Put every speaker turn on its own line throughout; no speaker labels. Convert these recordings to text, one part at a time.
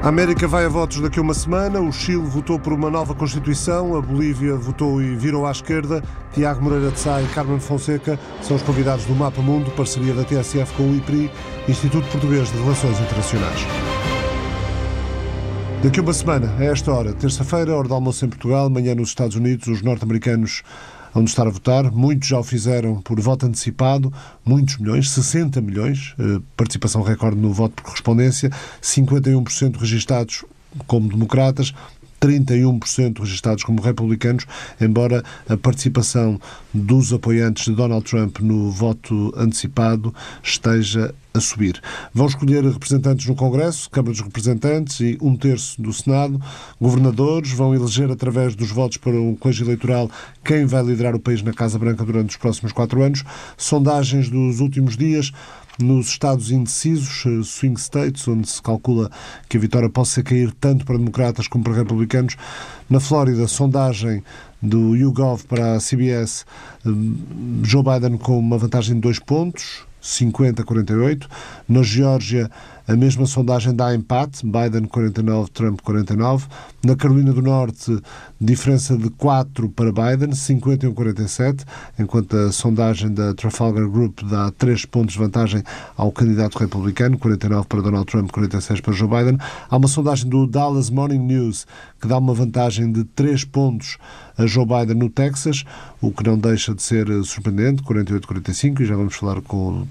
A América vai a votos daqui a uma semana. O Chile votou por uma nova Constituição. A Bolívia votou e virou à esquerda. Tiago Moreira de Sá e Carmen Fonseca são os convidados do Mapa Mundo, parceria da TSF com o IPRI, Instituto Português de Relações Internacionais. Daqui a uma semana, a esta hora, terça-feira, hora de almoço em Portugal, amanhã nos Estados Unidos, os norte-americanos vão estar a votar. Muitos já o fizeram por voto antecipado, muitos milhões, 60 milhões, eh, participação recorde no voto por correspondência, 51% registados como democratas, 31% registados como republicanos, embora a participação dos apoiantes de Donald Trump no voto antecipado esteja a subir. Vão escolher representantes no Congresso, Câmara dos Representantes e um terço do Senado. Governadores vão eleger, através dos votos para um colégio eleitoral, quem vai liderar o país na Casa Branca durante os próximos quatro anos. Sondagens dos últimos dias nos estados indecisos, eh, swing states, onde se calcula que a vitória possa cair tanto para democratas como para republicanos. Na Flórida, sondagem do YouGov para a CBS, eh, Joe Biden com uma vantagem de dois pontos, 50-48. Na Geórgia, a mesma sondagem dá empate, Biden 49, Trump 49. Na Carolina do Norte, diferença de 4 para Biden, 51-47, enquanto a sondagem da Trafalgar Group dá 3 pontos de vantagem ao candidato republicano, 49 para Donald Trump, 46 para Joe Biden. Há uma sondagem do Dallas Morning News que dá uma vantagem de 3 pontos a Joe Biden no Texas, o que não deixa de ser surpreendente, 48-45, e já vamos falar com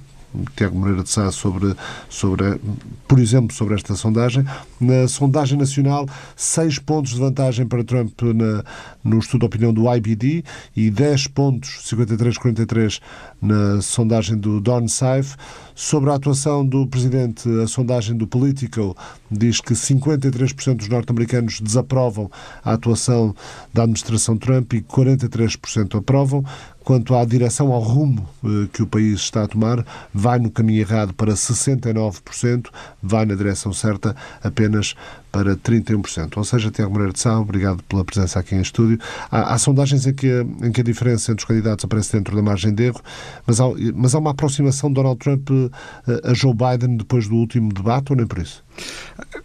Tiago Moreira de Sá sobre, sobre, por exemplo, sobre esta sondagem. Na sondagem nacional, seis pontos de vantagem para Trump na, no estudo de opinião do IBD e 10 pontos, 53-43, na sondagem do Don Saif. Sobre a atuação do Presidente, a sondagem do Political diz que 53% dos norte-americanos desaprovam a atuação da administração Trump e 43% aprovam. Quanto à direção, ao rumo eh, que o país está a tomar, vai no caminho errado para 69%, vai na direção certa apenas para 31%. Ou seja, Tiago Moreira de Sá, obrigado pela presença aqui em estúdio. Há, há sondagens em que, em que a diferença entre os candidatos aparece dentro da margem de erro, mas há, mas há uma aproximação de Donald Trump eh, a Joe Biden depois do último debate, ou nem por isso?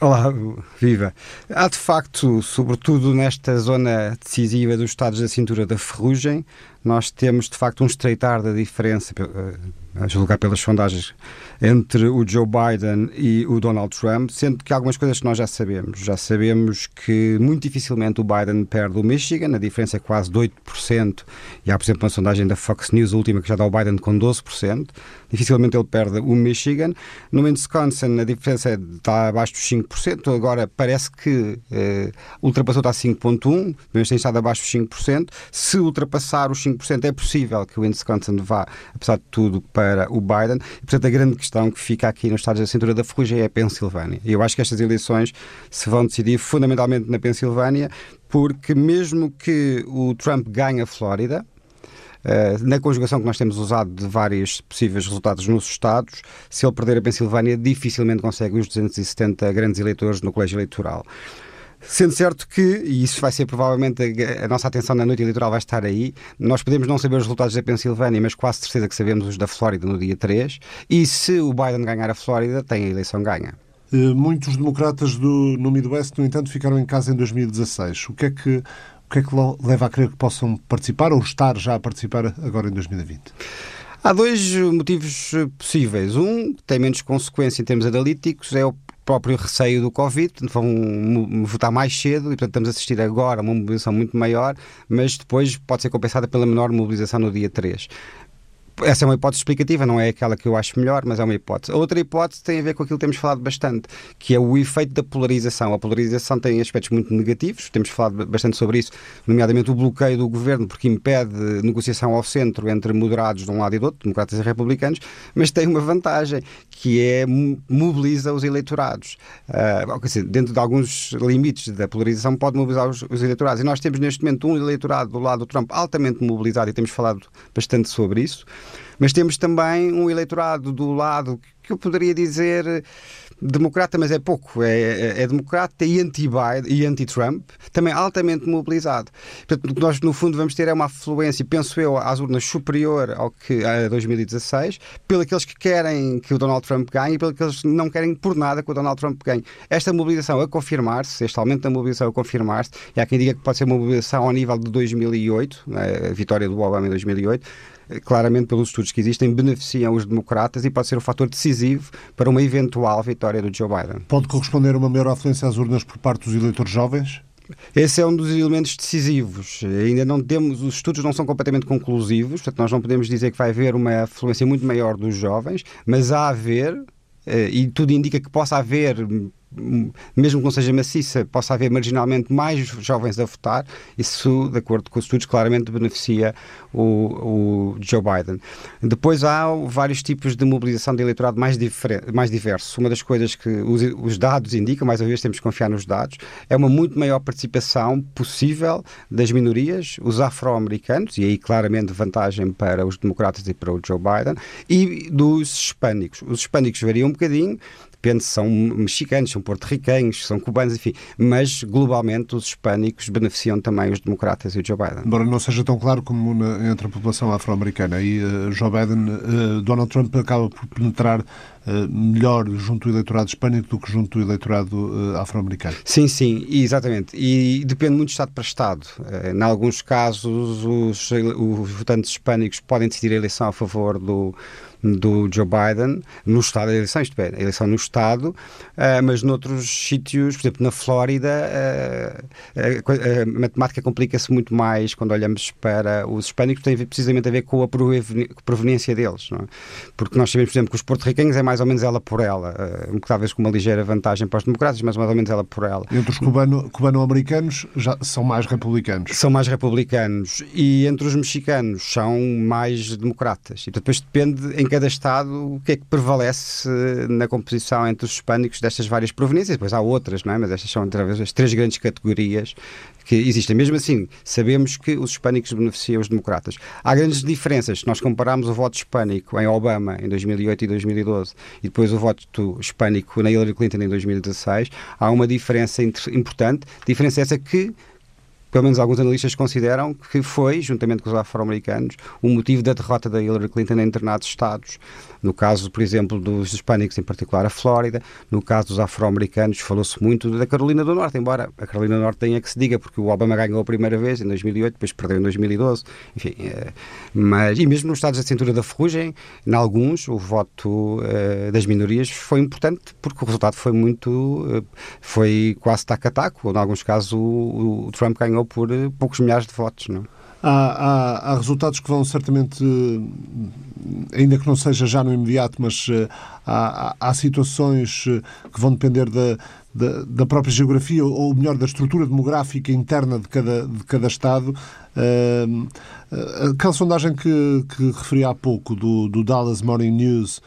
Olá, viva. Há de facto, sobretudo nesta zona decisiva dos Estados da cintura da ferrugem, nós temos de facto um estreitar da diferença, eh, a julgar pelas sondagens, entre o Joe Biden e o Donald Trump, sendo que algumas coisas que nós já sabemos. Já sabemos que muito dificilmente o Biden perde o Michigan, a diferença é quase de 8%, e há, por exemplo, uma sondagem da Fox News, a última, que já dá o Biden com 12%. Dificilmente ele perde o Michigan. No Wisconsin, a diferença está abaixo dos 5%, agora parece que eh, ultrapassou, está a 5,1%, mas tem estado abaixo dos 5%. Se ultrapassar os 5%, é possível que o Wisconsin vá, apesar de tudo, para o Biden. E, portanto, a grande questão que fica aqui nos Estados da cintura da ferrugem é a Pensilvânia. E eu acho que estas eleições se vão decidir fundamentalmente na Pensilvânia, porque mesmo que o Trump ganhe a Flórida, Uh, na conjugação que nós temos usado de vários possíveis resultados nos Estados, se ele perder a Pensilvânia, dificilmente consegue os 270 grandes eleitores no colégio eleitoral. Sendo certo que, e isso vai ser provavelmente a, a, nossa atenção na noite eleitoral vai estar aí, nós podemos não saber os resultados da Pensilvânia, mas quase certeza que sabemos os da Flórida no dia 3, e se o Biden ganhar a Flórida, tem a eleição ganha.
Eh, muitos democratas do, no Midwest, no entanto, ficaram em casa em 2016. O que é que, o que, é que leva a crer que possam participar ou estar já a participar agora em 2020?
Há dois motivos possíveis. Um, que tem menos consequência em termos analíticos, é o próprio receio do Covid, vão votar mais cedo e, portanto, estamos a assistir agora a uma mobilização muito maior, mas depois pode ser compensada pela menor mobilização no dia 3 essa é uma hipótese explicativa, não é aquela que eu acho melhor, mas é uma hipótese. A outra hipótese tem a ver com aquilo que temos falado bastante, que é o efeito da polarização. A polarização tem aspectos muito negativos, temos falado bastante sobre isso, nomeadamente o bloqueio do governo, porque impede negociação ao centro entre moderados de um lado e do outro, democratas e republicanos, mas tem uma vantagem, que é mobiliza os eleitorados. Uh, dizer, dentro de alguns limites da polarização, pode mobilizar os, os eleitorados. E nós temos neste momento um eleitorado do lado do Trump altamente mobilizado e temos falado bastante sobre isso. Mas temos também um eleitorado do lado que eu poderia dizer democrata, mas é pouco. É, é, é democrata e anti-Biden e anti-Trump, também altamente mobilizado. Portanto, nós, no fundo, vamos ter é uma afluência, penso eu, às urnas superior ao que a 2016, pelos aqueles que querem que o Donald Trump ganhe e pelos aqueles que não querem por nada que o Donald Trump ganhe. Esta mobilização a confirmar-se, este aumento da mobilização a confirmar-se, e há quem diga que pode ser uma mobilização ao nível de 2008, né, a vitória do Obama em 2008, claramente pelos estudos que existem, beneficiam os democratas e pode ser um fator decisivo para uma eventual vitória do Joe Biden.
Pode corresponder a uma maior afluência às urnas por parte dos eleitores jovens?
Esse é um dos elementos decisivos. Ainda não temos, os estudos não são completamente conclusivos, portanto, nós não podemos dizer que vai haver uma afluência muito maior dos jovens, mas há a haver, eh, e tudo indica que possa haver mesmo que não seja maciça, possa haver marginalmente mais jovens a votar, isso, de acordo com os estudos, claramente beneficia o, o Joe Biden. Depois há vários tipos de mobilização de eleitorado mais, mais diversos. Uma das coisas que os, os, dados indicam, mais uma vez temos que confiar nos dados, é uma muito maior participação possível das minorias, os afro-americanos, e aí claramente vantagem para os democratas e para o Joe Biden, e dos hispânicos. Os hispânicos variam um bocadinho, depende se são mexicanos, são porto-riquenhos, são cubanos, enfim. Mas, globalmente, os hispânicos beneficiam também os democratas e o Joe Biden.
Embora não seja tão claro como na, entre a população afro-americana. E uh, Joe Biden, uh, Donald Trump acaba por penetrar uh, melhor junto ao eleitorado hispânico do que junto ao eleitorado afro-americano.
Sim, sim, exatamente. E depende muito de Estado para Estado. em alguns casos, os, os votantes hispânicos podem decidir a eleição a favor do do Joe Biden no Estado, a eleição, isto é, a eleição no Estado, uh, mas noutros sítios, por exemplo, na Flórida, uh, a, a, matemática complica-se muito mais quando olhamos para os hispânicos, tem precisamente a ver com a proveniência deles, é? porque nós sabemos, por exemplo, que os porto-riquenhos é mais ou menos ela por ela, uh, talvez com uma ligeira vantagem para os democratas, mas mais ou menos ela por ela.
Entre os cubano, cubano-americanos já são mais republicanos.
São mais republicanos e entre os mexicanos são mais democratas. E depois depende em cada Estado o que é que prevalece na composição entre os hispânicos destas várias proveniências. Depois há outras, não é? mas estas são talvez as três grandes categorias que existem. Mesmo assim, sabemos que os hispânicos beneficiam os democratas. Há grandes diferenças. Se nós compararmos o voto hispânico em Obama em 2008 e 2012 e depois o voto hispânico na Hillary Clinton em 2016, há uma diferença importante. Diferença essa que pelo menos alguns analistas consideram que foi, juntamente com os afro-americanos, o motivo da derrota da Hillary Clinton em determinados estados. No caso, por exemplo, dos hispânicos, em particular a Flórida, no caso dos afro-americanos, falou-se muito da Carolina do Norte, embora a Carolina do Norte tenha que se diga, porque o Obama ganhou a primeira vez em 2008, depois perdeu em 2012, enfim. É, mas, e mesmo nos estados da cintura da ferrugem, em alguns, o voto uh, das minorias foi importante, porque o resultado foi muito. Uh, foi quase taco-a-taco, ou em alguns casos o, o Trump ganhou por poucos milhares de votos, não é?
Há, há, há, resultados que vão certamente, ainda que não seja já no imediato, mas eh, há, há situações eh, que vão depender da, da, da, própria geografia, ou melhor, da estrutura demográfica interna de cada, de cada Estado. Aquela sondagem que, que referi há pouco, do, do Dallas Morning News,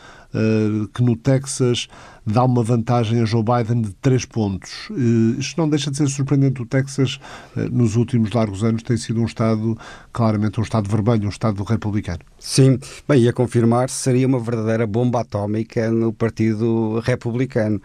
que no Texas dá uma vantagem a Joe Biden de 3 pontos. Isto não deixa de ser surpreendente. O Texas, eh, nos últimos largos anos, tem sido um Estado, claramente um Estado vermelho, um Estado republicano.
Sim, bem, e a confirmar seria uma verdadeira bomba atómica no Partido Republicano.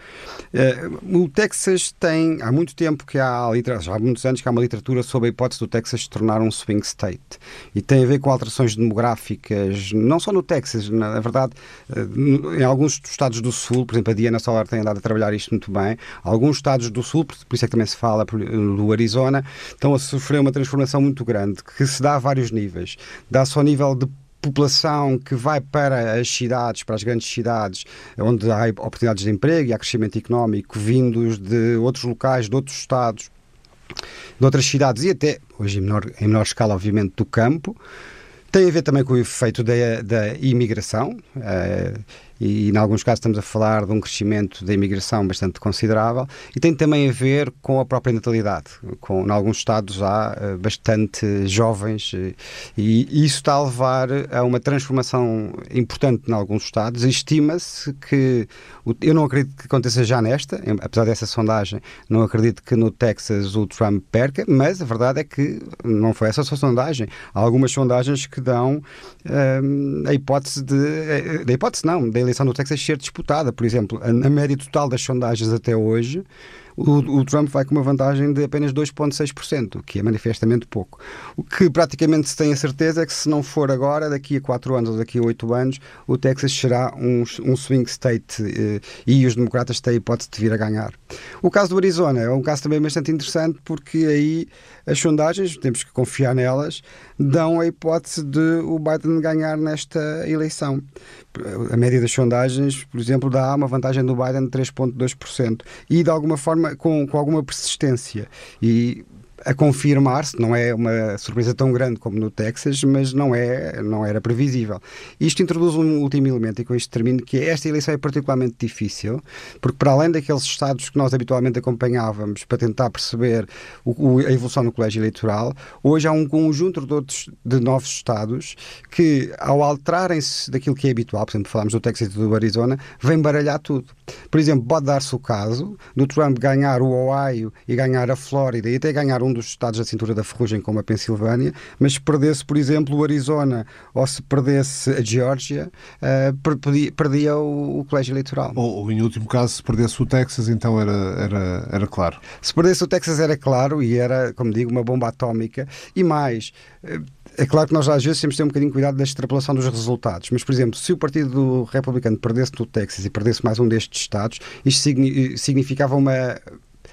Eh, o Texas tem, há muito tempo que há, já há muitos anos que há uma literatura sobre a hipótese do Texas se tornar um swing state. E tem a ver com alterações demográficas, não só no Texas, na verdade, eh, em alguns estados do Sul, por exemplo, a Diana Solar tem andado a trabalhar isto muito bem. Alguns estados do Sul, por isso é que também se fala do Arizona, estão a sofrer uma transformação muito grande, que se dá a vários níveis. Dá-se ao nível de população que vai para as cidades, para as grandes cidades, onde há oportunidades de emprego e há crescimento económico vindos de outros locais, de outros estados, de outras cidades e até, hoje em menor, em menor escala, obviamente, do campo. Tem a ver também com o efeito da, da imigração. Uh, e, em alguns casos, estamos a falar de um crescimento da imigração bastante considerável e tem também a ver com a própria natalidade. Com, em alguns estados há uh, bastante jovens uh, e isso está a levar a uma transformação importante em alguns estados. Estima-se que, eu não acredito que aconteça já nesta, apesar dessa sondagem, não acredito que no Texas o Trump perca, mas a verdade é que não foi essa só sondagem. Há algumas sondagens que dão uh, a hipótese de. a hipótese não, da eleição do Texas ser disputada. Por exemplo, a, a média total das sondagens até hoje o, o, Trump vai com uma vantagem de apenas 2,6%, o que é manifestamente pouco. O que praticamente se tem a certeza é que se não for agora, daqui a 4 anos ou daqui a 8 anos, o Texas será um, um swing state eh, e os democratas têm a hipótese de vir a ganhar. O caso do Arizona é um caso também bastante interessante porque aí as sondagens, temos que confiar nelas, dão a hipótese de o Biden ganhar nesta eleição. A média das sondagens, por exemplo, dá uma vantagem do Biden de 3,2% e de alguma forma com, com alguma persistência. E a confirmar-se, não é uma surpresa tão grande como no Texas, mas não, é, não era previsível. Isto introduz um último elemento, e com isto termino, que é esta eleição é particularmente difícil, porque para além daqueles estados que nós habitualmente acompanhávamos para tentar perceber o, a evolução no colégio eleitoral, hoje há um conjunto de, outros, de novos estados que, ao alterarem-se daquilo que é habitual, por exemplo, falamos do Texas e do Arizona, vem baralhar tudo. Por exemplo, pode dar-se o caso do Trump ganhar o Ohio e ganhar a Flórida e até ganhar um um dos estados da cintura da ferrugem, como a Pensilvânia, mas se perdesse, por exemplo, o Arizona ou se perdesse a Geórgia, uh, perdia, o, o, colégio eleitoral.
Ou, ou, em último caso, se perdesse o Texas, então era, era, era claro.
Se perdesse o Texas, era claro e era, como digo, uma bomba atómica. E mais. É claro que nós às vezes temos que ter um bocadinho de cuidado da extrapolação dos resultados, mas, por exemplo, se o Partido Republicano perdesse no Texas e perdesse mais um destes estados, isto significava uma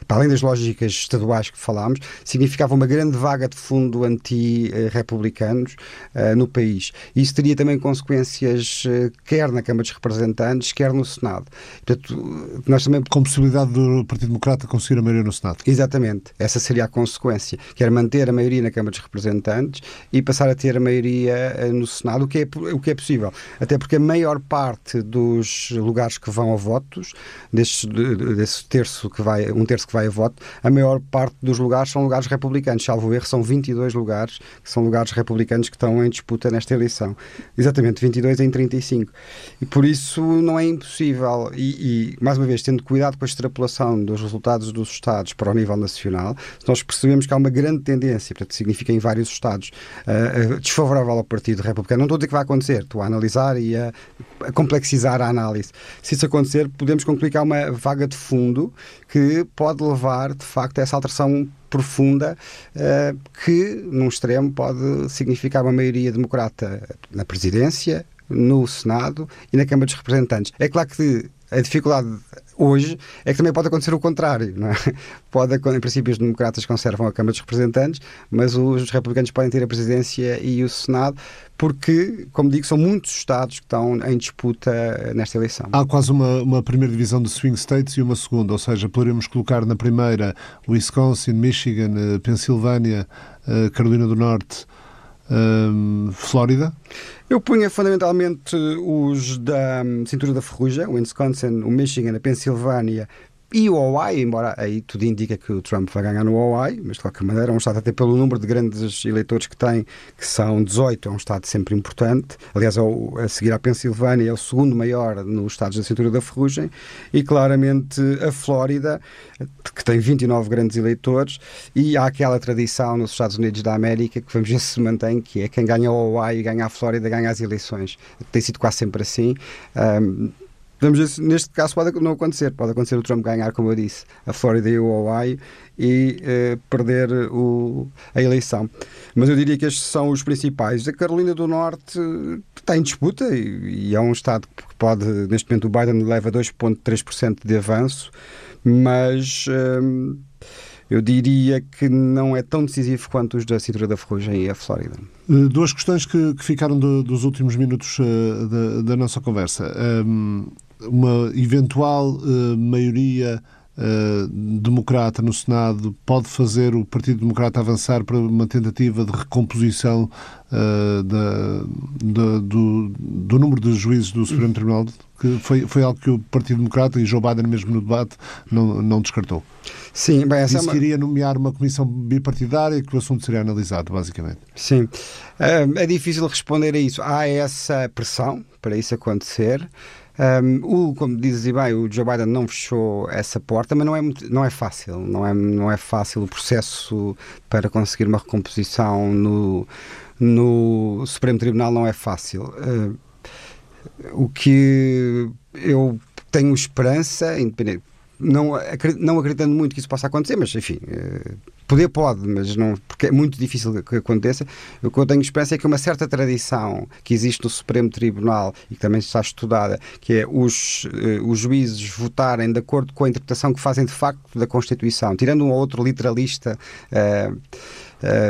para além das lógicas estaduais que falámos, significava uma grande vaga de fundo anti-republicanos uh, no país. Isso teria também consequências uh, quer na Câmara dos Representantes, quer no Senado.
Portanto, nós também... Com possibilidade do Partido Democrata conseguir a maioria no Senado.
Exatamente. Essa seria a consequência. Quer manter a maioria na Câmara dos Representantes e passar a ter a maioria uh, no Senado, o que, é, o que é possível. Até porque a maior parte dos lugares que vão a votos, desse, desse terço que vai, um terço que vai a voto, a maior parte dos lugares são lugares republicanos. Salvo erro, são 22 lugares que são lugares republicanos que estão em disputa nesta eleição. Exatamente, 22 em 35. E por isso não é impossível. E, e mais uma vez, tendo cuidado com a extrapolação dos resultados dos Estados para o nível nacional, nós percebemos que há uma grande tendência, portanto, significa em vários Estados, uh, desfavorável ao Partido Republicano. Não estou a dizer que vai acontecer, estou a analisar e a, a complexizar a análise. Se isso acontecer, podemos concluir que há uma vaga de fundo que pode levar, de facto, a essa alteração profunda uh, que, num extremo, pode significar uma maioria democrata na presidência, no Senado e na Câmara dos Representantes. É claro que a dificuldade hoje é que também pode acontecer o contrário. Não é? Pode, em princípio, os democratas conservam a Câmara dos Representantes, mas os republicanos podem ter a presidência e o Senado, porque, como digo, são muitos estados que estão em disputa nesta eleição.
Há quase uma, uma primeira divisão de swing states e uma segunda, ou seja, poderíamos colocar na primeira Wisconsin, Michigan, eh, Pensilvânia, eh, Carolina do Norte, um, Flórida?
Eu punha fundamentalmente os da cintura da ferrugem, o Wisconsin, o Michigan, a Pensilvânia e o Hawaii, embora aí tudo indica que o Trump vai ganhar no Hawaii, mas de qualquer maneira é um Estado, até pelo número de grandes eleitores que tem, que são 18, é um Estado sempre importante. Aliás, é a seguir à Pensilvânia, é o segundo maior nos Estados da cintura da ferrugem, e claramente a Flórida, que tem 29 grandes eleitores, e há aquela tradição nos Estados Unidos da América que vamos ver se mantém, que é quem ganha o Hawaii, ganha a Flórida, ganha as eleições. Tem sido quase sempre assim. Um, Vamos ver, neste caso pode não acontecer. Pode acontecer o Trump ganhar, como eu disse, a Flórida e o Hawaii e eh, perder o, a eleição. Mas eu diria que estes são os principais. A Carolina do Norte está em disputa e, e é um Estado que pode, neste momento, o Biden leva 2,3% de avanço, mas. Eh, eu diria que não é tão decisivo quanto os da cintura da ferrugem e a Flórida.
Eh, duas questões que, que ficaram do, dos últimos minutos uh, da, da, nossa conversa. Um, uma eventual uh, maioria uh, democrata no Senado pode fazer o Partido Democrata avançar para uma tentativa de recomposição uh, da, da, do, do, número de juízes do Supremo Tribunal, que foi, foi algo que o Partido Democrata e Joe Biden mesmo no debate não, não descartou.
Sim, bem, essa
Disse é uma... queria nomear uma comissão bipartidária que o assunto seria analisado, basicamente.
Sim. É difícil responder a isso. Há essa pressão para isso acontecer. Um, o, como dizes bem, o Joe Biden não fechou essa porta, mas não é, muito, não é fácil. Não é, não é fácil o processo para conseguir uma recomposição no, no Supremo Tribunal, não é fácil. Uh, o que eu tenho esperança, independente, não, não acreditando muito que isso possa acontecer, mas enfim, eh, poder pode, mas não, porque é muito difícil que aconteça. O que eu tenho esperança é que uma certa tradição que existe no Supremo Tribunal e que também está estudada, que é os, eh, os juízes votarem de acordo com a interpretação que fazem de facto da Constituição, tirando um ou outro literalista. Uh,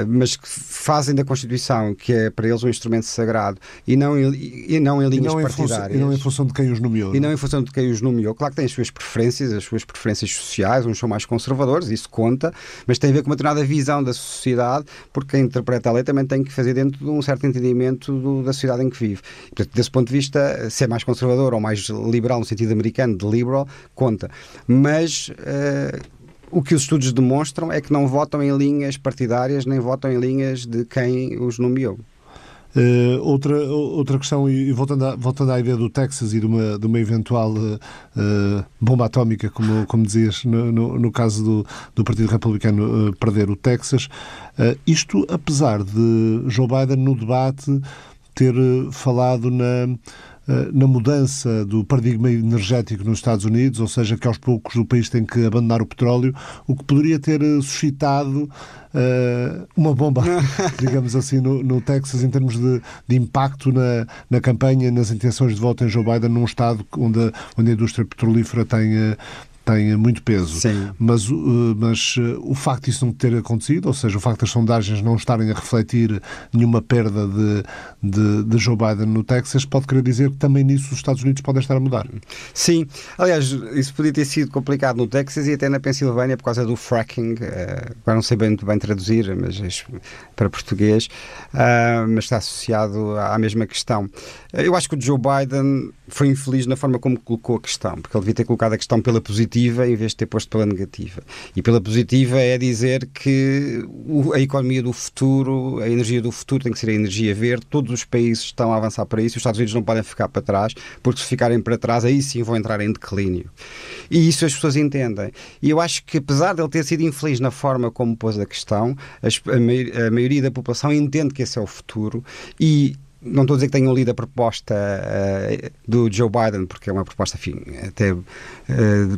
mas que fazem da Constituição, que é para eles um instrumento sagrado, e não em, e não em linhas e não partidárias.
Em função, e não em função de quem os nomeou.
E não é? em função de quem os nomeou. Claro que têm as suas preferências, as suas preferências sociais, uns são mais conservadores, isso conta, mas tem a ver com uma determinada visão da sociedade, porque quem interpreta a lei também tem que fazer dentro de um certo entendimento do, da sociedade em que vive. Portanto, desse ponto de vista, ser mais conservador ou mais liberal, no sentido americano de liberal, conta. Mas. Uh, o que os estudos demonstram é que não votam em linhas partidárias nem votam em linhas de quem os nomeou.
Uh, outra, outra questão, e voltando, a, voltando à ideia do Texas e de uma, de uma eventual uh, bomba atómica, como, como dizias, no, no, no caso do, do Partido Republicano uh, perder o Texas, isto apesar de Joe Biden no debate ter falado na na mudança do paradigma energético nos Estados Unidos, ou seja, que aos poucos o país tem que abandonar o petróleo, o que poderia ter eh, suscitado uh, uma bomba, digamos assim, no, no, Texas, em termos de, de impacto na, na campanha, nas intenções de voto em Joe Biden, num estado onde, onde a indústria petrolífera tem, uh, tem muito peso.
Sim.
Mas, mas o facto disso não ter acontecido, ou seja, o facto das sondagens não estarem a refletir nenhuma perda de, de, de, Joe Biden no Texas, pode querer dizer que também nisso os Estados Unidos podem estar a mudar.
Sim. Aliás, isso podia ter sido complicado no Texas e até na Pensilvânia por causa do fracking. Uh, agora não sei bem, muito bem traduzir, mas para português, uh, mas está associado à mesma questão. Eu acho que o Joe Biden foi infeliz na forma como colocou a questão, porque ele devia ter colocado a questão pela positiva em vez de ter posto pela negativa. E pela positiva é dizer que a economia do futuro, a energia do futuro tem que ser a energia verde, todos os países estão a avançar para isso, os Estados Unidos não podem ficar para trás, porque se ficarem para trás, aí sim vão entrar em declínio. E isso as pessoas entendem. E eu acho que, apesar de ele ter sido infeliz na forma como pôs a questão, a, maioria da população entende que esse é o futuro e não estou a dizer que tenham lido a proposta uh, do Joe Biden, porque é uma proposta, enfim, até uh,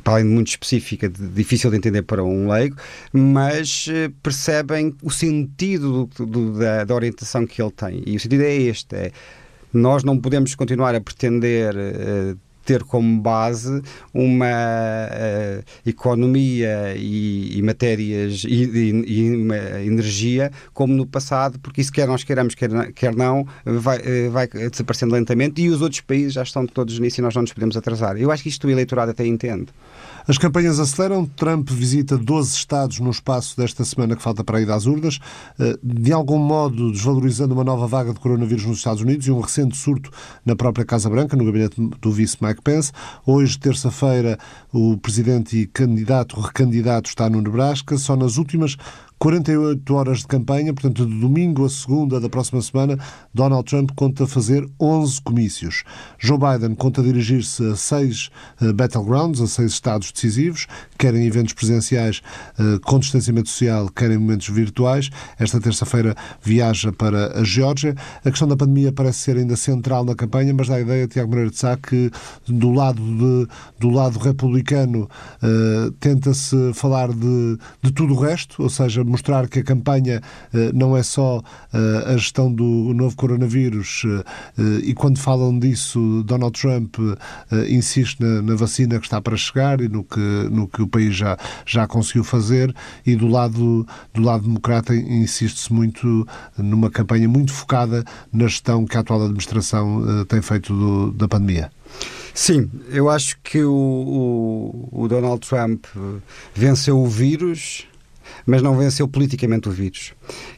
para além de muito específica, de, difícil de entender para um leigo, mas uh, percebem o sentido do, do, da, da, orientação que ele tem. E o sentido é este: é, nós não podemos continuar a pretender ter como base uma uh, economia e, e matérias e, e, e, energia como no passado, porque isso quer nós queiramos, quer, quer não, vai, uh, vai desaparecendo lentamente e os outros países já estão todos nisso e nós não nos podemos atrasar. Eu acho que isto o eleitorado até entende.
As campanhas aceleram. Trump visita 12 estados no espaço desta semana que falta para ir às urnas, eh, de algum modo desvalorizando uma nova vaga de coronavírus nos Estados Unidos e um recente surto na própria Casa Branca, no gabinete do vice Mike Pence. Hoje, terça-feira, o presidente e candidato, recandidato, está no Nebraska. Só nas últimas 48 horas de campanha, portanto, de domingo a segunda da próxima semana, Donald Trump conta fazer 11 comícios. Joe Biden conta dirigir-se a seis uh, battlegrounds, a seis estados decisivos, querem eventos presenciais uh, com distanciamento social, querem momentos virtuais. Esta terça-feira viaja para a Geórgia. A questão da pandemia parece ser ainda central na campanha, mas dá a ideia, Tiago Moreira de Sá, que do lado, de, do lado republicano uh, tenta-se falar de, de tudo o resto, ou seja, mostrar que a campanha eh, não é só eh, a gestão do novo coronavírus eh, e quando falam disso, Donald Trump insiste na, na, vacina que está para chegar e no que, no que o país já, já conseguiu fazer e do lado, do lado democrata insiste-se muito numa campanha muito focada na gestão que a atual administração tem feito do, da pandemia.
Sim, eu acho que o, o, o Donald Trump venceu o vírus, mas não venceu politicamente o vírus.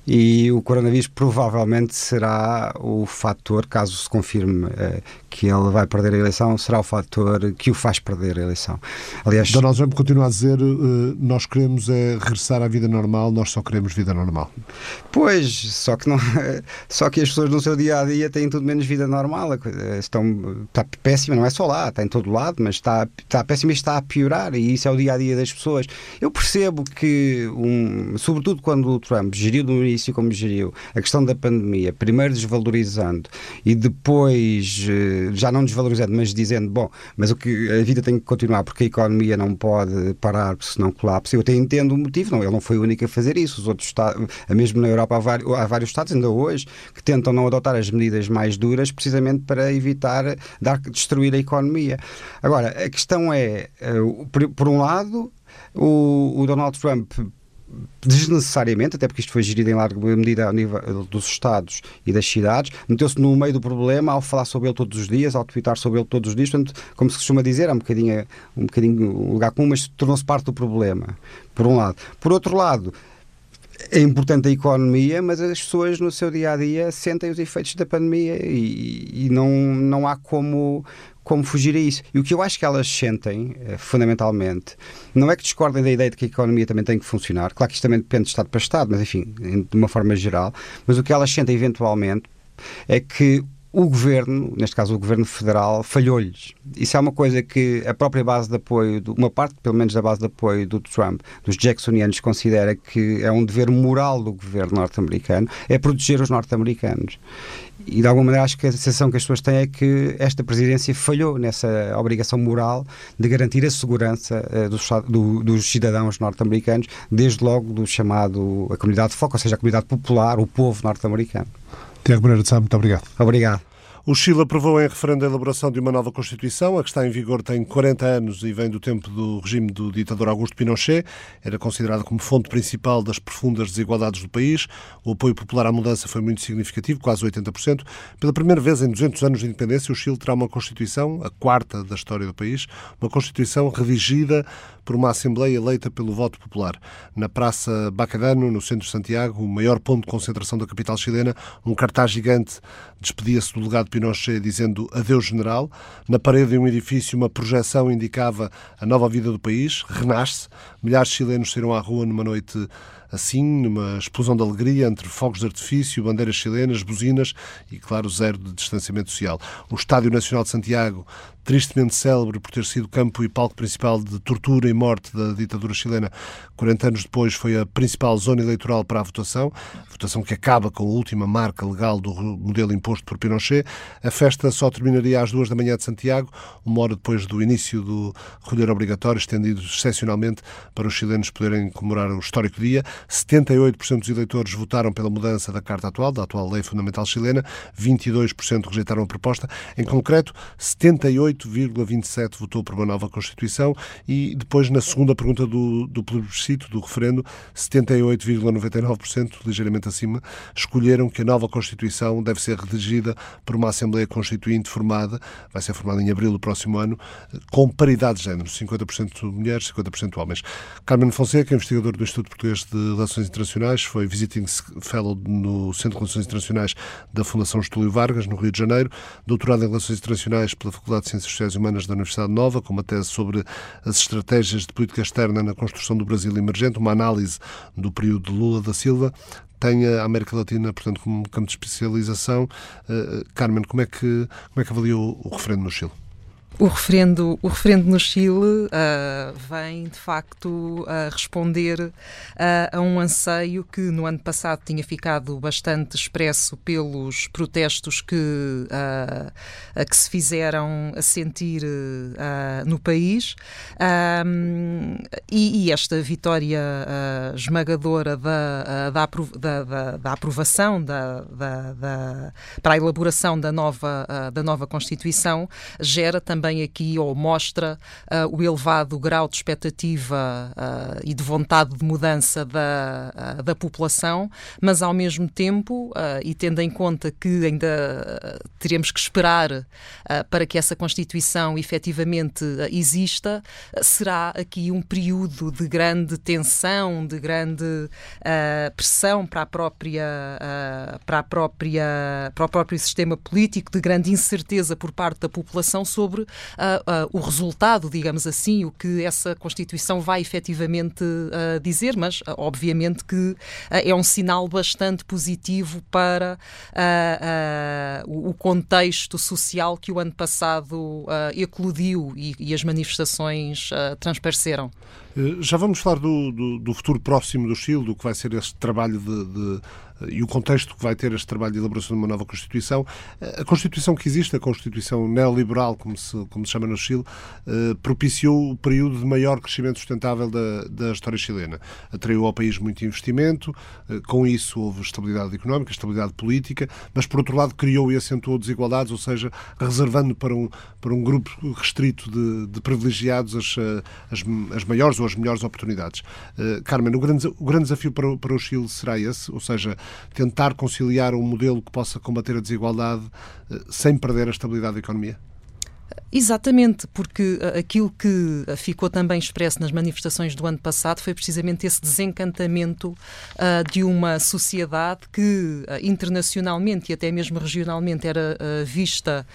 E o coronavírus provavelmente será o fator, caso se confirme eh, que ele vai perder a eleição, será o fator que o faz perder a eleição.
Aliás, Donald Trump continua a dizer: uh, nós queremos é regressar à vida normal, nós só queremos vida normal.
Pois, só que, não, só que as pessoas no seu dia a dia têm tudo menos vida normal. Estão, está péssima, não é só lá, está em todo lado, mas está, está péssima e está a piorar. E isso é o dia a dia das pessoas. Eu percebo que, um, sobretudo quando o Trump geriu no início como geriu a questão da pandemia, primeiro desvalorizando e depois. Já não desvalorizando, mas dizendo, bom, mas o que a vida tem que continuar porque a economia não pode parar, senão colapsa. Eu até entendo o motivo, não, ele não foi o único a fazer isso. Os outros estados, mesmo na Europa, há vários, estados, ainda hoje, que tentam não adotar as medidas mais duras precisamente para evitar dar, destruir a economia. Agora, a questão é, eh, por um lado, o, o Donald Trump desnecessariamente, até porque isto foi gerido em larga medida ao nível dos Estados e das cidades, meteu-se no meio do problema ao falar sobre ele todos os dias, ao tweetar sobre ele todos os dias, portanto, como se costuma dizer, é um bocadinho um, bocadinho lugar comum, mas tornou-se parte do problema, por um lado. Por outro lado, é importante a economia, mas as pessoas no seu dia a dia sentem os efeitos da pandemia e, e não, não há como como fugir a isso. E o que eu acho que elas sentem, eh, fundamentalmente, não é que discordem da ideia de que a economia também tem que funcionar. Claro que isto também depende de Estado para Estado, mas enfim, de uma forma geral. Mas o que elas sentem, eventualmente, é que o governo, neste caso o governo federal, falhou-lhes. Isso é uma coisa que a própria base de apoio, uma parte pelo menos da base de apoio do Trump, dos Jacksonianos, considera que é um dever moral do governo norte-americano, é proteger os norte-americanos. E de alguma maneira acho que a sensação que as pessoas têm é que esta presidência falhou nessa obrigação moral de garantir a segurança uh, dos, do, dos, cidadãos norte-americanos, desde logo do chamado a comunidade de foco, ou seja, a comunidade popular, o povo norte-americano.
Tiago Moreira de Sá, muito obrigado.
Obrigado.
O Chile aprovou em referendo a elaboração de uma nova Constituição. A que está em vigor tem 40 anos e vem do tempo do regime do ditador Augusto Pinochet. Era considerada como fonte principal das profundas desigualdades do país. O apoio popular à mudança foi muito significativo, quase 80%. Pela primeira vez em 200 anos de independência, o Chile terá uma Constituição, a quarta da história do país, uma Constituição redigida por uma Assembleia eleita pelo voto popular. Na Praça Bacadano, no centro de Santiago, o maior ponto de concentração da capital chilena, um cartaz gigante despedia-se do legado Pinochet dizendo adeus general. Na parede de um edifício, uma projeção indicava a nova vida do país, renasce. Milhares de chilenos saíram à rua numa noite assim, numa explosão de alegria entre fogos de artifício, bandeiras chilenas, buzinas e, claro, zero de distanciamento social. O Estádio Nacional de Santiago tristemente célebre por ter sido campo e palco principal de tortura e morte da ditadura chilena. 40 anos depois foi a principal zona eleitoral para a votação, votação que acaba com a última marca legal do modelo imposto por Pinochet. A festa só terminaria às duas da manhã de Santiago, uma hora depois do início do recolher obrigatório, estendido excepcionalmente para os chilenos poderem comemorar o histórico dia. 78% dos eleitores votaram pela mudança da Carta atual, da atual Lei Fundamental chilena, 22% rejeitaram a proposta. Em concreto, 78 28,27% votou por uma nova Constituição e depois, na segunda pergunta do, do plebiscito, do referendo, 78,99%, ligeiramente acima, escolheram que a nova Constituição deve ser redigida por uma Assembleia Constituinte formada, vai ser formada em abril do próximo ano, com paridade de género, 50% mulheres, 50% homens. Carmen Fonseca, investigador do Instituto Português de Relações Internacionais, foi visiting fellow no Centro de Relações Internacionais da Fundação Estúlio Vargas, no Rio de Janeiro, doutorado em Relações Internacionais pela Faculdade de Ciências Ciências Sociais e Humanas da Universidade Nova, com uma tese sobre as estratégias de política externa na construção do Brasil emergente, uma análise do período de Lula da Silva, tem a América Latina, portanto, como campo de especialização. Uh, Carmen, como é que, como é que avaliou o referendo no Chile?
O referendo, o referendo no Chile uh, vem, de facto, a responder uh, a um anseio que no ano passado tinha ficado bastante expresso pelos protestos que, uh, que se fizeram a sentir no país. E, e, esta vitória esmagadora da, da, da, da aprovação da, da, para a elaboração da nova, da nova Constituição gera também também aqui, ou mostra, uh, o elevado grau de expectativa uh, e de vontade de mudança da, uh, da população, mas ao mesmo tempo, e tendo em conta que ainda teremos que esperar para que essa Constituição efetivamente exista, será aqui um período de grande tensão, de grande pressão para a própria, para a própria, para o próprio sistema político, de grande incerteza por parte da população sobre o resultado, digamos assim, o que essa Constituição vai efetivamente dizer, mas obviamente que é um sinal bastante positivo para o contexto social que o ano passado eclodiu e, e, as manifestações transpareceram.
Eh, já vamos falar do, do, do, futuro próximo do Chile, do que vai ser este trabalho de, de e o contexto que vai ter este trabalho de elaboração de uma nova Constituição. A Constituição que existe, a Constituição neoliberal, como se, como se chama no Chile, propiciou o período de maior crescimento sustentável da, da história chilena. Atraiu ao país muito investimento, com isso houve estabilidade económica, estabilidade política, mas por outro lado criou e acentuou desigualdades, ou seja, reservando para um, para um grupo restrito de, de privilegiados as, as, as, maiores ou as melhores oportunidades. Carmen, o grande, o grande desafio para, para o Chile será esse, ou seja, tentar conciliar um modelo que possa combater a desigualdade uh, sem perder a estabilidade da economia?
Exatamente, porque uh, aquilo que uh, ficou também expresso nas manifestações do ano passado foi precisamente esse desencantamento uh, de uma sociedade que internacionalmente e até mesmo regionalmente era vista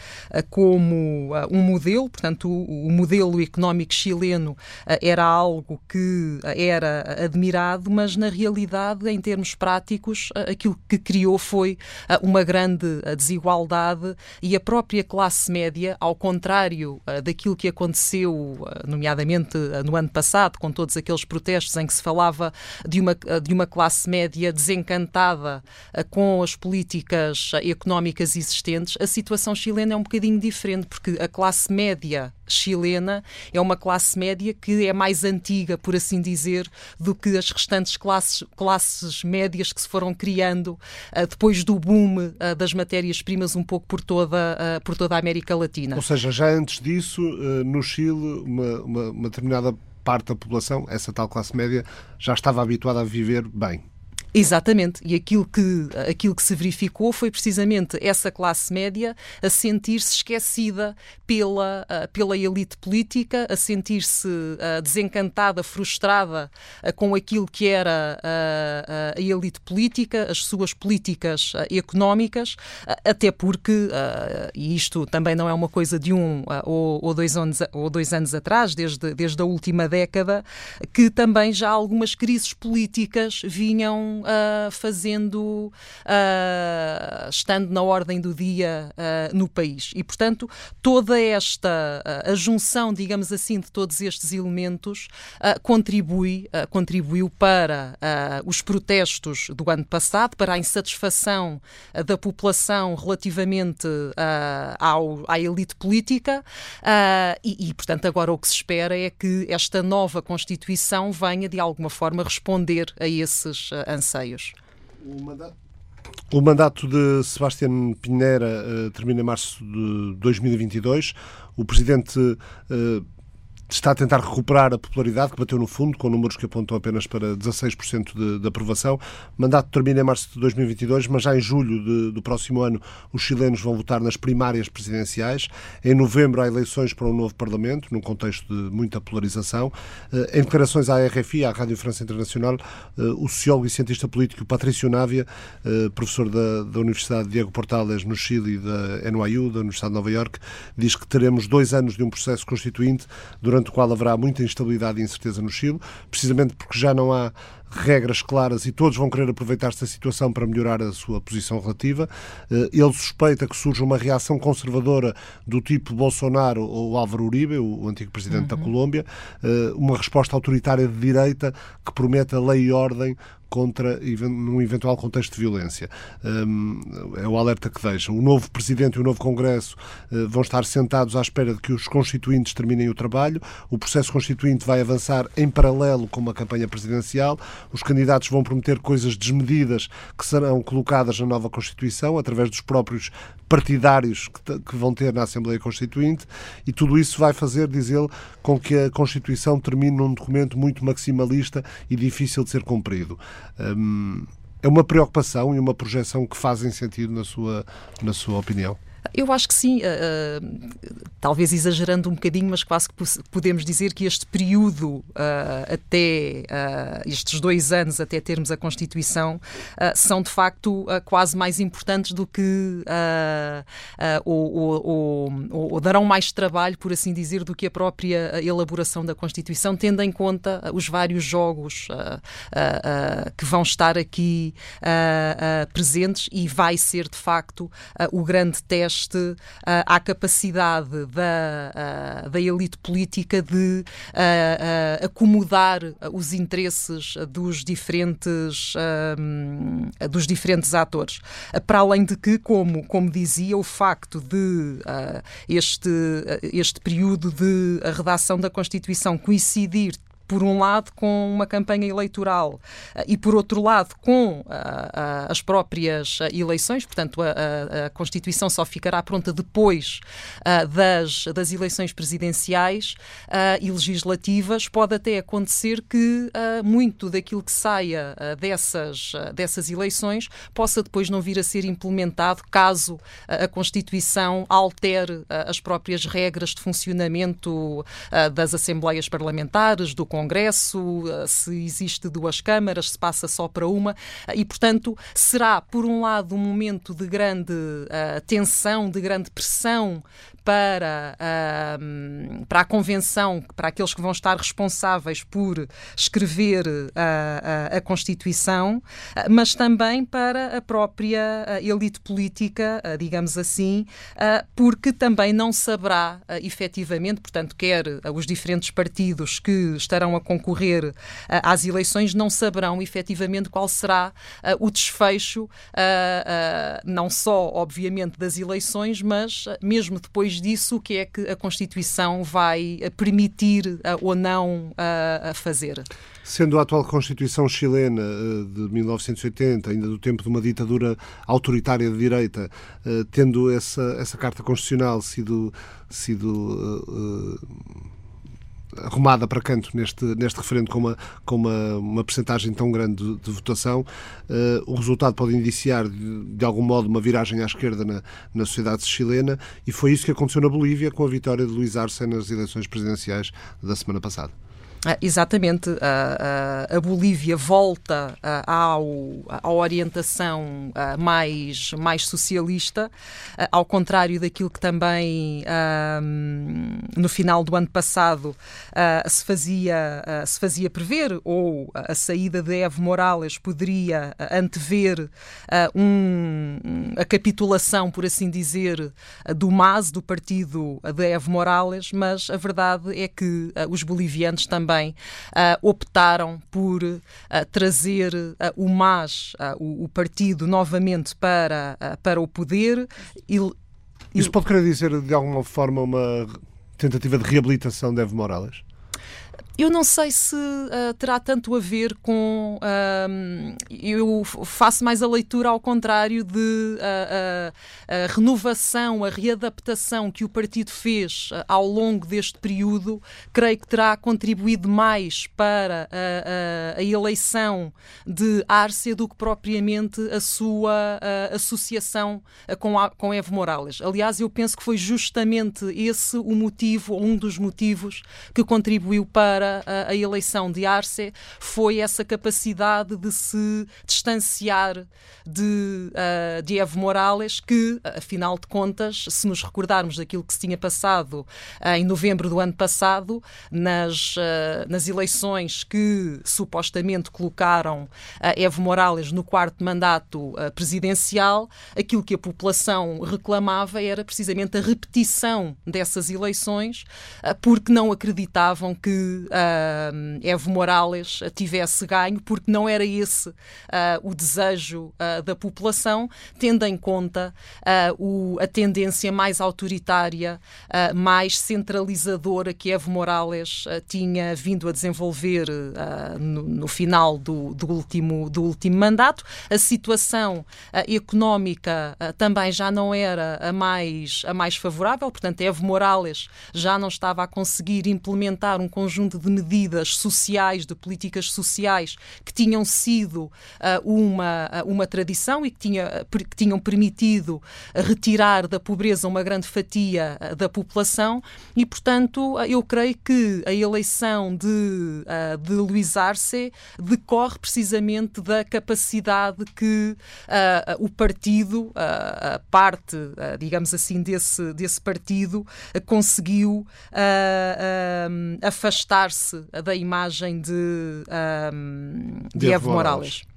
como um modelo, portanto, o, o modelo económico chileno era algo que era admirado, mas na realidade, em termos práticos, aquilo que criou foi uma grande desigualdade e a própria classe média, ao contrário contrário uh, daquilo que aconteceu, uh, nomeadamente uh, no ano passado, com todos aqueles protestos em que se falava de uma, de uma classe média desencantada com as políticas económicas existentes, a situação chilena é um bocadinho diferente, porque a classe média chilena é uma classe média que é mais antiga, por assim dizer, do que as restantes classes, classes médias que se foram criando uh, depois do boom uh, das matérias-primas um pouco por toda, uh, por toda a América Latina.
Ou seja, já antes disso, no Chile, uma, uma, uma determinada parte da população, essa tal classe média, já estava habituada a viver bem.
Exatamente, e aquilo que, aquilo que se verificou foi precisamente essa classe média a sentir-se esquecida pela, uh, pela elite política, a sentir-se uh, desencantada, frustrada uh, com aquilo que era a elite política, as suas políticas económicas, até porque, e isto também não é uma coisa de um ou, ou, dois anos, ou dois anos atrás, desde, desde a última década, que também já algumas crises políticas vinham uh, fazendo, uh, estando na ordem do dia uh, no país. E, portanto, toda esta, a junção, digamos assim, de todos estes elementos contribui, contribuiu para os protestos do ano passado, para a insatisfação da população relativamente ao, à elite política e, e, portanto, agora o que se espera é que esta nova Constituição venha, de alguma forma, responder a esses anseios anseios.
O mandato, de Sebastião Pinheira uh, termina em março de 2022. O presidente uh, está a tentar recuperar a popularidade que bateu no fundo, com números que apontam apenas para 16% de, de, aprovação. O mandato termina em março de 2022, mas já em julho de, do próximo ano os chilenos vão votar nas primárias presidenciais. Em novembro há eleições para um novo Parlamento, num contexto de muita polarização. Eh, em declarações à RFI, à Rádio França Internacional, eh, o sociólogo e cientista político Patrício Návia, eh, professor da, da Universidade Diego Portales no Chile e da NYU, da Universidade de Nova Iorque, diz que teremos dois anos de um processo constituinte durante durante o qual haverá muita instabilidade e incerteza no Chile, precisamente porque já não há regras claras e todos vão querer aproveitar esta situação para melhorar a sua posição relativa. Eh, ele suspeita que surge uma reação conservadora do tipo Bolsonaro ou Álvaro Uribe, o antigo presidente uhum. da Colômbia, eh, uma resposta autoritária de direita que promete a lei e ordem contra num eventual contexto de violência. Um, é o alerta que deixa. O novo Presidente e o novo Congresso uh, vão estar sentados à espera de que os constituintes terminem o trabalho. O processo constituinte vai avançar em paralelo com uma campanha presidencial. Os candidatos vão prometer coisas desmedidas que serão colocadas na nova Constituição através dos próprios partidários que, que vão ter na Assembleia Constituinte e tudo isso vai fazer, diz ele, com que a Constituição termine num documento muito maximalista e difícil de ser cumprido. Hum, é uma preocupação e uma projeção que fazem sentido na sua, na sua opinião?
Eu acho que sim, uh, talvez exagerando um bocadinho, mas quase que podemos dizer que este período uh, até estes dois anos até termos a Constituição são de facto quase mais importantes do que ou, ou, ou, ou, darão mais trabalho, por assim dizer, do que a própria elaboração da Constituição, tendo em conta os vários jogos que vão estar aqui presentes e vai ser de facto o grande teste teste à capacidade da, da elite política de acomodar os interesses dos diferentes, dos diferentes atores. Para além de que, como, como dizia, o facto de este, este período de redação da Constituição coincidir por um lado, com uma campanha eleitoral eh, e, por outro lado, com uh, as próprias eleições, portanto, a, a, Constituição só ficará pronta depois das, das eleições presidenciais e legislativas. Pode até acontecer que muito daquilo que saia dessas, dessas eleições possa depois não vir a ser implementado caso a Constituição altere as próprias regras de funcionamento das Assembleias Parlamentares, do Congresso, eh, se existe duas câmaras, se passa só para uma, e, portanto, será, por um lado, um momento de grande uh, tensão, de grande pressão para, uh, para a convenção, para aqueles que vão estar responsáveis por escrever a, a, a Constituição, mas também para a própria elite política, digamos assim, porque também não saberá efetivamente, portanto, quer os diferentes partidos que estarão a concorrer às eleições não saberão efetivamente qual será o desfecho, não só, obviamente, das eleições, mas mesmo depois disso, o que é que a Constituição vai permitir eh, ou não a fazer.
Sendo a atual Constituição chilena eh, de 1980, ainda do tempo de uma ditadura autoritária de direita, eh, tendo essa, essa Carta Constitucional sido, sido arrumada para canto neste, neste referendo com uma, com uma, uma percentagem tão grande de, de votação, uh, o resultado pode indiciar de, de, algum modo uma viragem à esquerda na, na sociedade chilena e foi isso que aconteceu na Bolívia com a vitória de Luís Arce nas eleições presidenciais da semana passada.
Ah, exatamente, a, a, a, Bolívia volta ao, à orientação mais, mais socialista, ao contrário daquilo que também no final do ano passado se, fazia, se fazia prever, ou a saída de Evo Morales poderia antever um, a capitulação, por assim dizer, do MAS, do partido de Evo Morales, mas a verdade é que os bolivianos também também uh, optaram por uh, trazer uh, o MAS, o, o, partido, novamente para, para o poder.
E, Isso pode querer dizer, de alguma forma, uma tentativa de reabilitação de Evo Morales?
Eu não sei se uh, terá tanto a ver com. Uh, eu faço mais a leitura ao contrário de uh, a renovação, a readaptação que o partido fez ao longo deste período, creio que terá contribuído mais para a, a eleição de Árcia do que propriamente a sua associação com, a, com Evo Morales. Aliás, eu penso que foi justamente esse o motivo, um dos motivos, que contribuiu para para a, a eleição de Arce foi essa capacidade de se distanciar de, uh, de Evo Morales, que, afinal de contas, se nos recordarmos daquilo que se tinha passado uh, em novembro do ano passado, nas, uh, nas eleições que supostamente colocaram Evo Morales no quarto mandato presidencial, aquilo que a população reclamava era precisamente a repetição dessas eleições, porque não acreditavam que uh, Evo Morales tivesse ganho, porque não era esse uh, o desejo uh, da população, tendo em conta o, a tendência mais autoritária, mais centralizadora que Evo Morales tinha vindo a desenvolver no, no, final do, do, último, do último mandato. A situação económica também já não era a mais, a mais favorável, portanto, Evo Morales já não estava a conseguir implementar um conjunto de de medidas sociais, de políticas sociais que tinham sido uh, uma, uh, uma tradição e que, tinha, que tinham permitido retirar da pobreza uma grande fatia uh, da população. E, portanto, eu creio que a eleição de, de Luís Arce decorre precisamente da capacidade que o partido, a parte, digamos assim, desse, desse partido, conseguiu afastar-se da imagem de, um, de, de Evo Morales. Morales.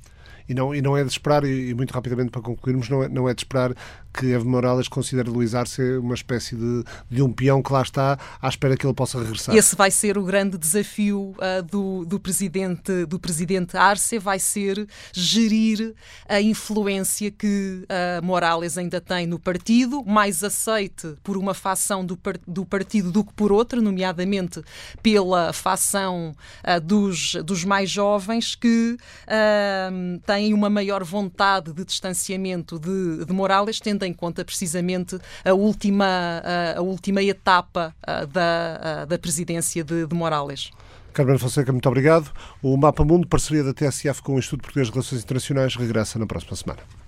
E não, e não é de esperar, e, e muito rapidamente para concluirmos, não é, não é de esperar que Evo Morales considere Luís Arce uma espécie de, de um peão que lá está à espera que ele possa regressar.
Esse vai ser o grande desafio uh, do, do, presidente, do presidente Arce, vai ser gerir a influência que uh, Morales ainda tem no partido, mais aceite por uma facção do, do partido do que por outra, nomeadamente pela facção uh, dos, dos mais jovens que têm uma maior vontade de distanciamento de, de Morales, tendo em conta precisamente a última, a última etapa da, da presidência de, de Morales.
Carmen Fonseca, muito obrigado. O Mapa Mundo, parceria da TSF com o Instituto Português de Relações Internacionais, regressa na próxima semana.